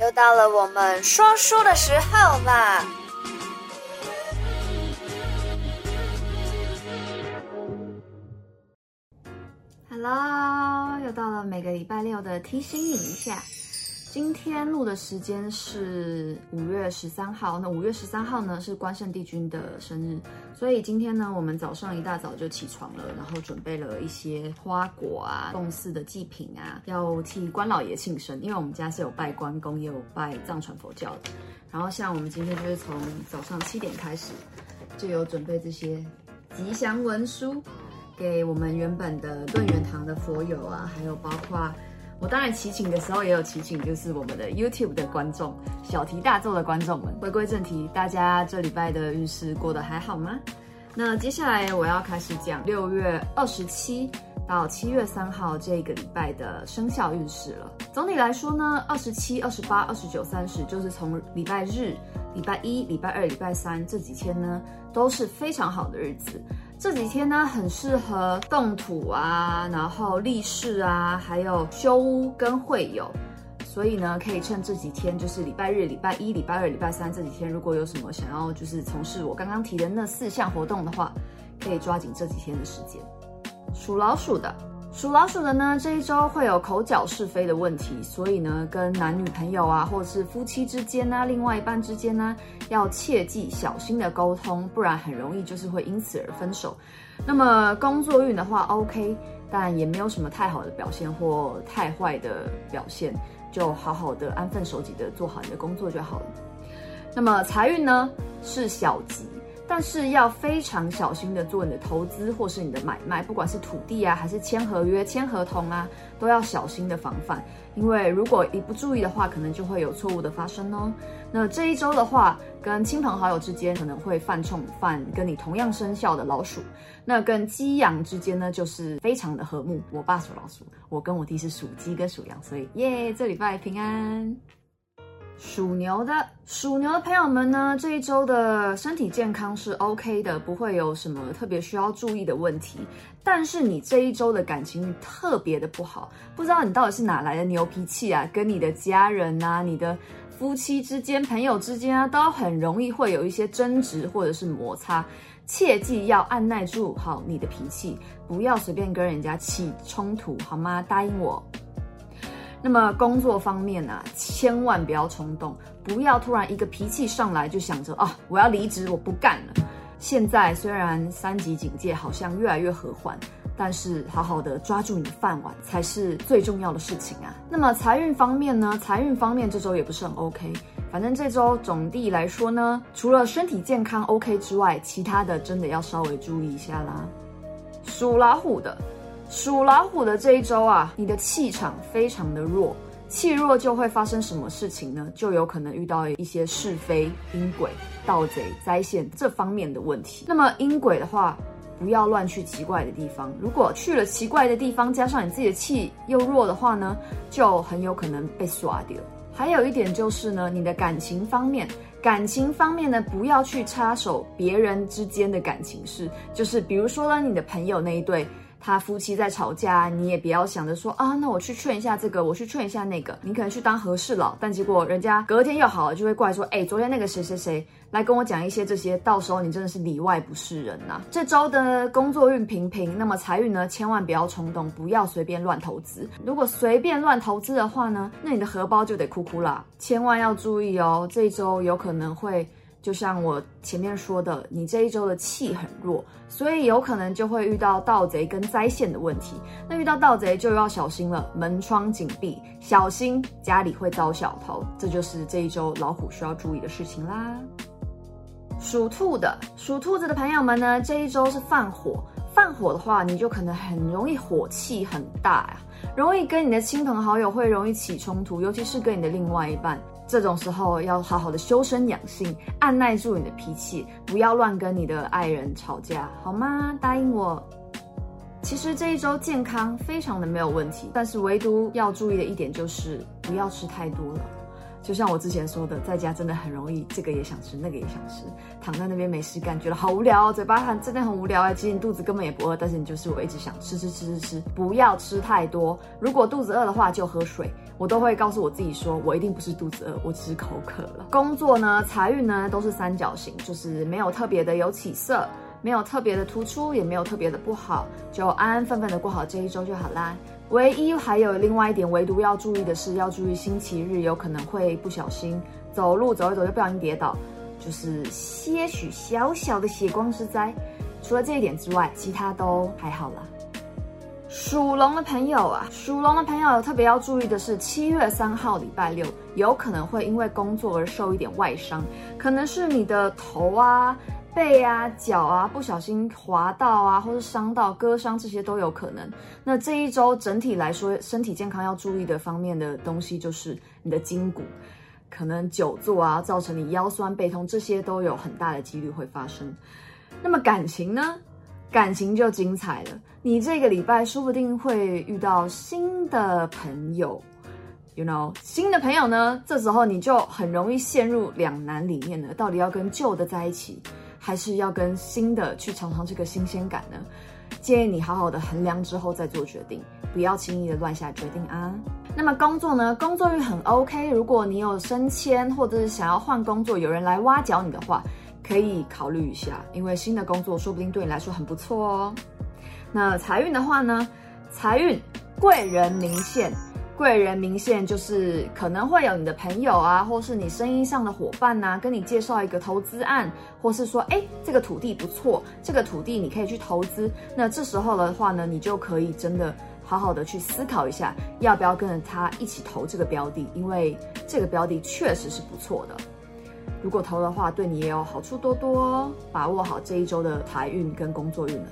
又到了我们说书的时候啦！Hello，又到了每个礼拜六的提醒你一下。今天录的时间是五月十三号，那五月十三号呢是关圣帝君的生日，所以今天呢我们早上一大早就起床了，然后准备了一些花果啊、供祀的祭品啊，要替关老爷庆生，因为我们家是有拜关公，也有拜藏传佛教的。然后像我们今天就是从早上七点开始，就有准备这些吉祥文书给我们原本的顿元堂的佛友啊，还有包括。我当然祈请的时候也有祈请，就是我们的 YouTube 的观众，小题大做的观众们。回归正题，大家这礼拜的运势过得还好吗？那接下来我要开始讲六月二十七到七月三号这个礼拜的生肖运势了。总体来说呢，二十七、二十八、二十九、三十，就是从礼拜日、礼拜一、礼拜二、礼拜三这几天呢，都是非常好的日子。这几天呢，很适合动土啊，然后立誓啊，还有修屋跟会友，所以呢，可以趁这几天，就是礼拜日、礼拜一、礼拜二、礼拜三这几天，如果有什么想要就是从事我刚刚提的那四项活动的话，可以抓紧这几天的时间。属老鼠的。属老鼠的呢，这一周会有口角是非的问题，所以呢，跟男女朋友啊，或者是夫妻之间啊，另外一半之间呢，要切记小心的沟通，不然很容易就是会因此而分手。那么工作运的话，OK，但也没有什么太好的表现或太坏的表现，就好好的安分守己的做好你的工作就好了。那么财运呢，是小吉。但是要非常小心的做你的投资或是你的买卖，不管是土地啊，还是签合约、签合同啊，都要小心的防范。因为如果一不注意的话，可能就会有错误的发生哦。那这一周的话，跟亲朋好友之间可能会犯冲，犯跟你同样生肖的老鼠。那跟鸡羊之间呢，就是非常的和睦。我爸属老鼠，我跟我弟是属鸡跟属羊，所以耶，这礼拜平安。属牛的，属牛的朋友们呢，这一周的身体健康是 OK 的，不会有什么特别需要注意的问题。但是你这一周的感情特别的不好，不知道你到底是哪来的牛脾气啊？跟你的家人啊、你的夫妻之间、朋友之间啊，都很容易会有一些争执或者是摩擦。切记要按耐住好你的脾气，不要随便跟人家起冲突，好吗？答应我。那么工作方面啊，千万不要冲动，不要突然一个脾气上来就想着啊，我要离职，我不干了。现在虽然三级警戒好像越来越和缓，但是好好的抓住你的饭碗才是最重要的事情啊。那么财运方面呢？财运方面这周也不是很 OK，反正这周总体来说呢，除了身体健康 OK 之外，其他的真的要稍微注意一下啦。属老虎的。属老虎的这一周啊，你的气场非常的弱，气弱就会发生什么事情呢？就有可能遇到一些是非、阴鬼、盗贼、灾险这方面的问题。那么阴鬼的话，不要乱去奇怪的地方。如果去了奇怪的地方，加上你自己的气又弱的话呢，就很有可能被刷掉。还有一点就是呢，你的感情方面，感情方面呢，不要去插手别人之间的感情事，就是比如说呢，你的朋友那一对。他夫妻在吵架，你也不要想着说啊，那我去劝一下这个，我去劝一下那个。你可能去当和事佬，但结果人家隔天又好了，就会怪说，哎，昨天那个谁谁谁来跟我讲一些这些，到时候你真的是里外不是人呐。这周的工作运平平，那么财运呢，千万不要冲动，不要随便乱投资。如果随便乱投资的话呢，那你的荷包就得哭哭啦。千万要注意哦，这周有可能会。就像我前面说的，你这一周的气很弱，所以有可能就会遇到盗贼跟灾险的问题。那遇到盗贼就要小心了，门窗紧闭，小心家里会遭小偷。这就是这一周老虎需要注意的事情啦。属兔的，属兔子的朋友们呢，这一周是犯火，犯火的话，你就可能很容易火气很大呀，容易跟你的亲朋好友会容易起冲突，尤其是跟你的另外一半。这种时候要好好的修身养性，按耐住你的脾气，不要乱跟你的爱人吵架，好吗？答应我。其实这一周健康非常的没有问题，但是唯独要注意的一点就是不要吃太多了。就像我之前说的，在家真的很容易，这个也想吃，那个也想吃，躺在那边没事干，觉得好无聊，嘴巴很真的很无聊哎。其实你肚子根本也不饿，但是你就是我一直想吃吃吃吃吃，不要吃太多。如果肚子饿的话，就喝水。我都会告诉我自己说，我一定不是肚子饿，我只是口渴了。工作呢，财运呢，都是三角形，就是没有特别的有起色，没有特别的突出，也没有特别的不好，就安安分分的过好这一周就好啦。唯一还有另外一点，唯独要注意的是，要注意星期日有可能会不小心走路走一走就不小心跌倒，就是些许小小的血光之灾。除了这一点之外，其他都还好啦。属龙的朋友啊，属龙的朋友特别要注意的是，七月三号礼拜六有可能会因为工作而受一点外伤，可能是你的头啊。背啊、脚啊，不小心滑到啊，或者伤到、割伤，这些都有可能。那这一周整体来说，身体健康要注意的方面的东西，就是你的筋骨，可能久坐啊，造成你腰酸背痛，这些都有很大的几率会发生。那么感情呢？感情就精彩了。你这个礼拜说不定会遇到新的朋友，you know，新的朋友呢，这时候你就很容易陷入两难里面了，到底要跟旧的在一起，还是要跟新的去尝尝这个新鲜感呢？建议你好好的衡量之后再做决定，不要轻易的乱下决定啊。那么工作呢？工作运很 OK，如果你有升迁或者是想要换工作，有人来挖角你的话，可以考虑一下，因为新的工作说不定对你来说很不错哦。那财运的话呢？财运贵人明现。贵人明现就是可能会有你的朋友啊，或是你生意上的伙伴呐、啊，跟你介绍一个投资案，或是说，哎，这个土地不错，这个土地你可以去投资。那这时候的话呢，你就可以真的好好的去思考一下，要不要跟着他一起投这个标的，因为这个标的确实是不错的。如果投的话，对你也有好处多多哦。把握好这一周的财运跟工作运了。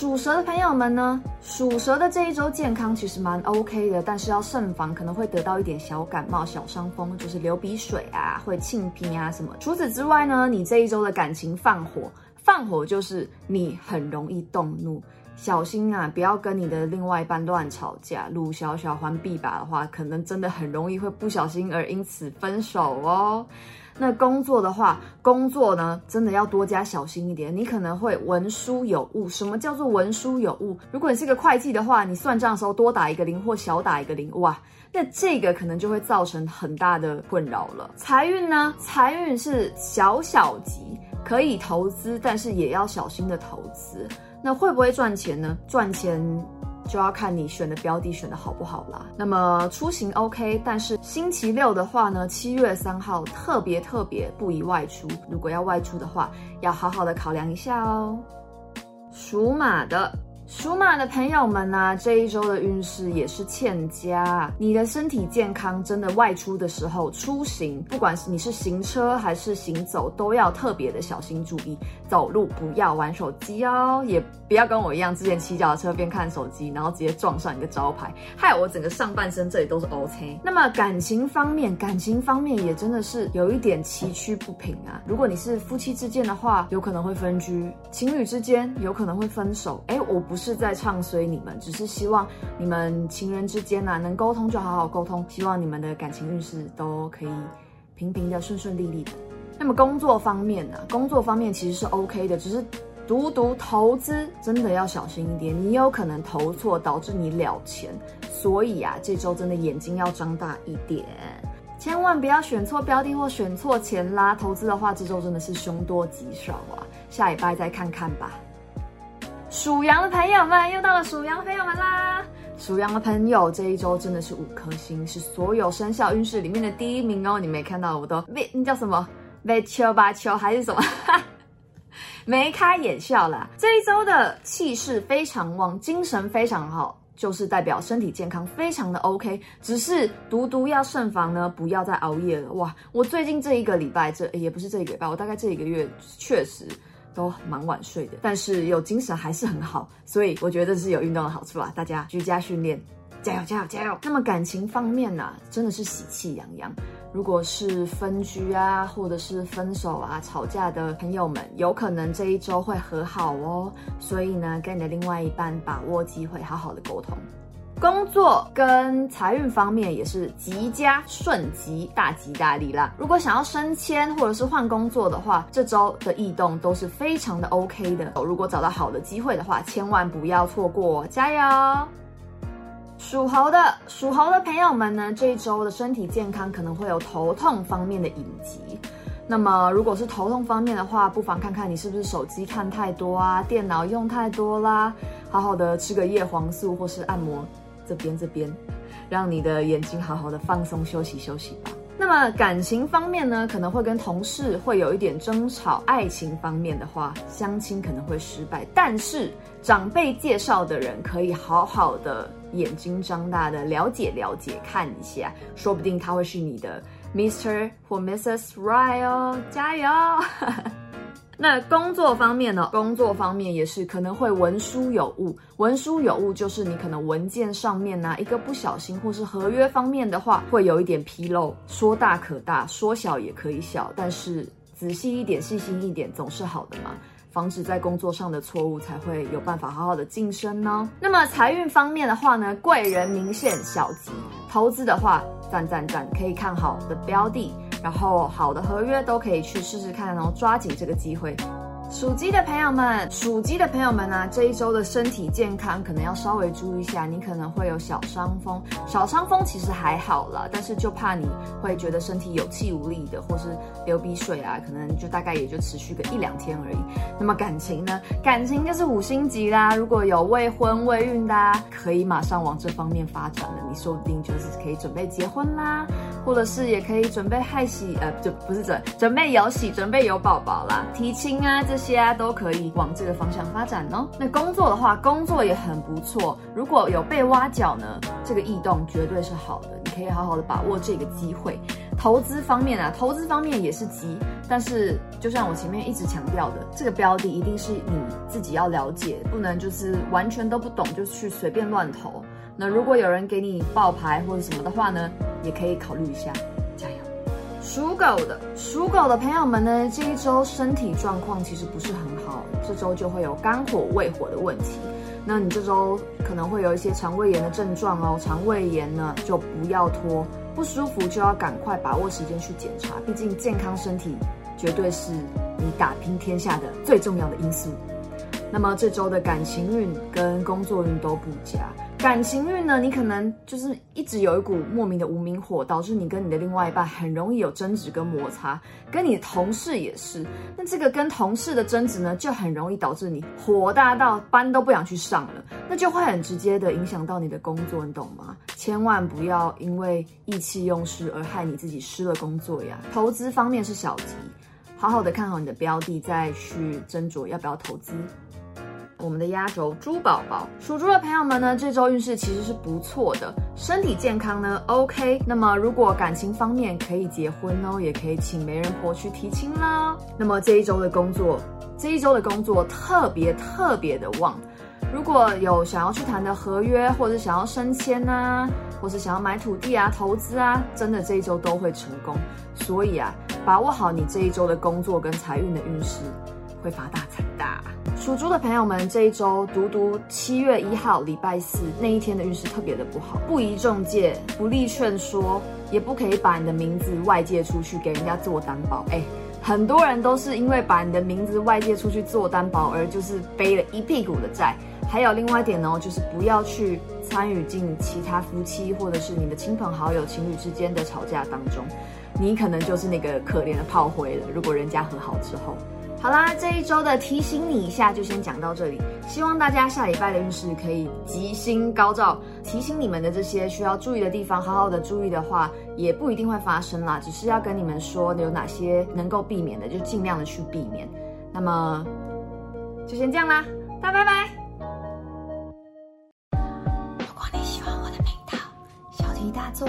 属蛇的朋友们呢，属蛇的这一周健康其实蛮 OK 的，但是要慎防，可能会得到一点小感冒、小伤风，就是流鼻水啊，会擤鼻啊什么。除此之外呢，你这一周的感情放火，放火就是你很容易动怒，小心啊，不要跟你的另外一半乱吵架。鲁小小还必把的话，可能真的很容易会不小心而因此分手哦。那工作的话，工作呢，真的要多加小心一点。你可能会文书有误。什么叫做文书有误？如果你是个会计的话，你算账的时候多打一个零或小打一个零，哇，那这个可能就会造成很大的困扰了。财运呢？财运是小小吉，可以投资，但是也要小心的投资。那会不会赚钱呢？赚钱。就要看你选的标的选的好不好啦。那么出行 OK，但是星期六的话呢，七月三号特别特别不宜外出。如果要外出的话，要好好的考量一下哦。属马的。属马的朋友们呐、这一周的运势也是欠佳。你的身体健康真的外出的时候出行，不管是你是行车还是行走，都要特别的小心注意。走路不要玩手机哦，也不要跟我一样，之前骑脚踏车边看手机，然后直接撞上一个招牌，害我整个上半身这里都是 OK。那么感情方面，感情方面也真的是有一点崎岖不平啊。如果你是夫妻之间的话，有可能会分居；情侣之间有可能会分手。哎，我不是。在唱衰你们，只是希望你们情人之间呐、啊、能沟通就好好沟通，希望你们的感情运势都可以平平的、顺顺利利的。那么工作方面呢、啊？工作方面其实是 OK 的，只是独独投资真的要小心一点，你有可能投错导致你了钱，所以啊，这周真的眼睛要张大一点，千万不要选错标的或选错钱啦。投资的话，这周真的是凶多吉少啊，下礼拜再看看吧。属羊的朋友们，又到了属羊的朋友们啦！属羊的朋友这一周真的是五颗星，是所有生肖运势里面的第一名哦。你没看到我都没，那叫什么？没秋吧秋还是什么？哈眉开眼笑啦！这一周的气势非常旺，精神非常好，就是代表身体健康非常的 OK。只是独独要慎防呢，不要再熬夜了。哇，我最近这一个礼拜，这也不是这一个礼拜，我大概这一个月确实。都蛮晚睡的，但是有精神还是很好，所以我觉得是有运动的好处啦。大家居家训练，加油加油加油！那么感情方面呢、真的是喜气洋洋。如果是分居啊，或者是分手啊、吵架的朋友们，有可能这一周会和好哦。所以呢，跟你的另外一半把握机会，好好的沟通。工作跟财运方面也是吉佳顺吉，大吉大利啦。如果想要升迁或者是换工作的话，这周的异动都是非常的 OK 的。如果找到好的机会的话，千万不要错过，加油！属猴的属猴的朋友们呢，这一周的身体健康可能会有头痛方面的隐疾。那么，如果是头痛方面的话，不妨看看你是不是手机看太多啊，电脑用太多啦，好好的吃个叶黄素或是按摩这边这边，让你的眼睛好好的放松休息休息吧。那么感情方面呢，可能会跟同事会有一点争吵，爱情方面的话，相亲可能会失败，但是长辈介绍的人可以好好的眼睛张大的了解了解看一下，说不定他会是你的。Mr. 或 Mrs. Right 哦，加油！那工作方面呢？工作方面也是可能会文书有误。文书有误就是你可能文件上面呢、一个不小心，或是合约方面的话会有一点纰漏。说大可大，说小也可以小，但是仔细一点、细心一点总是好的嘛。防止在工作上的错误，才会有办法好好的晋升呢。那么财运方面的话呢，贵人明显小吉。投资的话，赞赞赞，可以看好的标的，然后好的合约都可以去试试看哦，抓紧这个机会。属鸡的朋友们，属鸡的朋友们呢、啊，这一周的身体健康可能要稍微注意一下，你可能会有小伤风，小伤风其实还好啦，但是就怕你会觉得身体有气无力的，或是流鼻水啊，可能就大概也就持续个一两天而已。那么感情呢？感情就是五星级啦，如果有未婚未孕的、啊，可以马上往这方面发展了，你说不定就是可以准备结婚啦，或者是也可以准备害喜，呃，就不是准准备有喜，准备有宝宝啦，提亲啊这。些啊都可以往这个方向发展哦。那工作的话，工作也很不错。如果有被挖角呢，这个异动绝对是好的，你可以好好的把握这个机会。投资方面啊，投资方面也是急，但是就像我前面一直强调的，这个标的一定是你自己要了解，不能就是完全都不懂就去随便乱投。那如果有人给你报牌或者什么的话呢，也可以考虑一下。加油属狗的属狗的朋友们呢，这一周身体状况其实不是很好，这周就会有肝火、胃火的问题。那你这周可能会有一些肠胃炎的症状哦，肠胃炎呢就不要拖，不舒服就要赶快把握时间去检查，毕竟健康身体绝对是你打拼天下的最重要的因素。那么这周的感情运跟工作运都不佳。感情运呢，你可能就是一直有一股莫名的无名火，导致你跟你的另外一半很容易有争执跟摩擦，跟你的同事也是。那这个跟同事的争执呢，就很容易导致你火大到班都不想去上了，那就会很直接的影响到你的工作，你懂吗？千万不要因为意气用事而害你自己失了工作呀。投资方面是小吉，好好的看好你的标的，再去斟酌要不要投资。我们的压轴猪宝宝，属猪的朋友们呢，这周运势其实是不错的，身体健康呢 OK。那么如果感情方面可以结婚哦，也可以请媒人婆去提亲啦。那么这一周的工作，这一周的工作特别特别的旺。如果有想要去谈的合约，或者想要升迁啊，或是想要买土地啊、投资啊，真的这一周都会成功。所以啊，把握好你这一周的工作跟财运的运势。会发大财的，属猪的朋友们，这一周独独七月一号礼拜四那一天的运势特别的不好，不宜中介，不利劝说，也不可以把你的名字外借出去给人家做担保。哎，很多人都是因为把你的名字外借出去做担保，而就是背了一屁股的债。还有另外一点呢，就是不要去参与进其他夫妻或者是你的亲朋好友、情侣之间的吵架当中，你可能就是那个可怜的炮灰了。如果人家和好之后。好啦，这一周的提醒你一下就先讲到这里。希望大家下礼拜的运势可以吉星高照。提醒你们的这些需要注意的地方，好好的注意的话，也不一定会发生啦。只是要跟你们说有哪些能够避免的，就尽量的去避免。那么就先这样啦，大家拜拜。如果你喜欢我的频道，小题大做，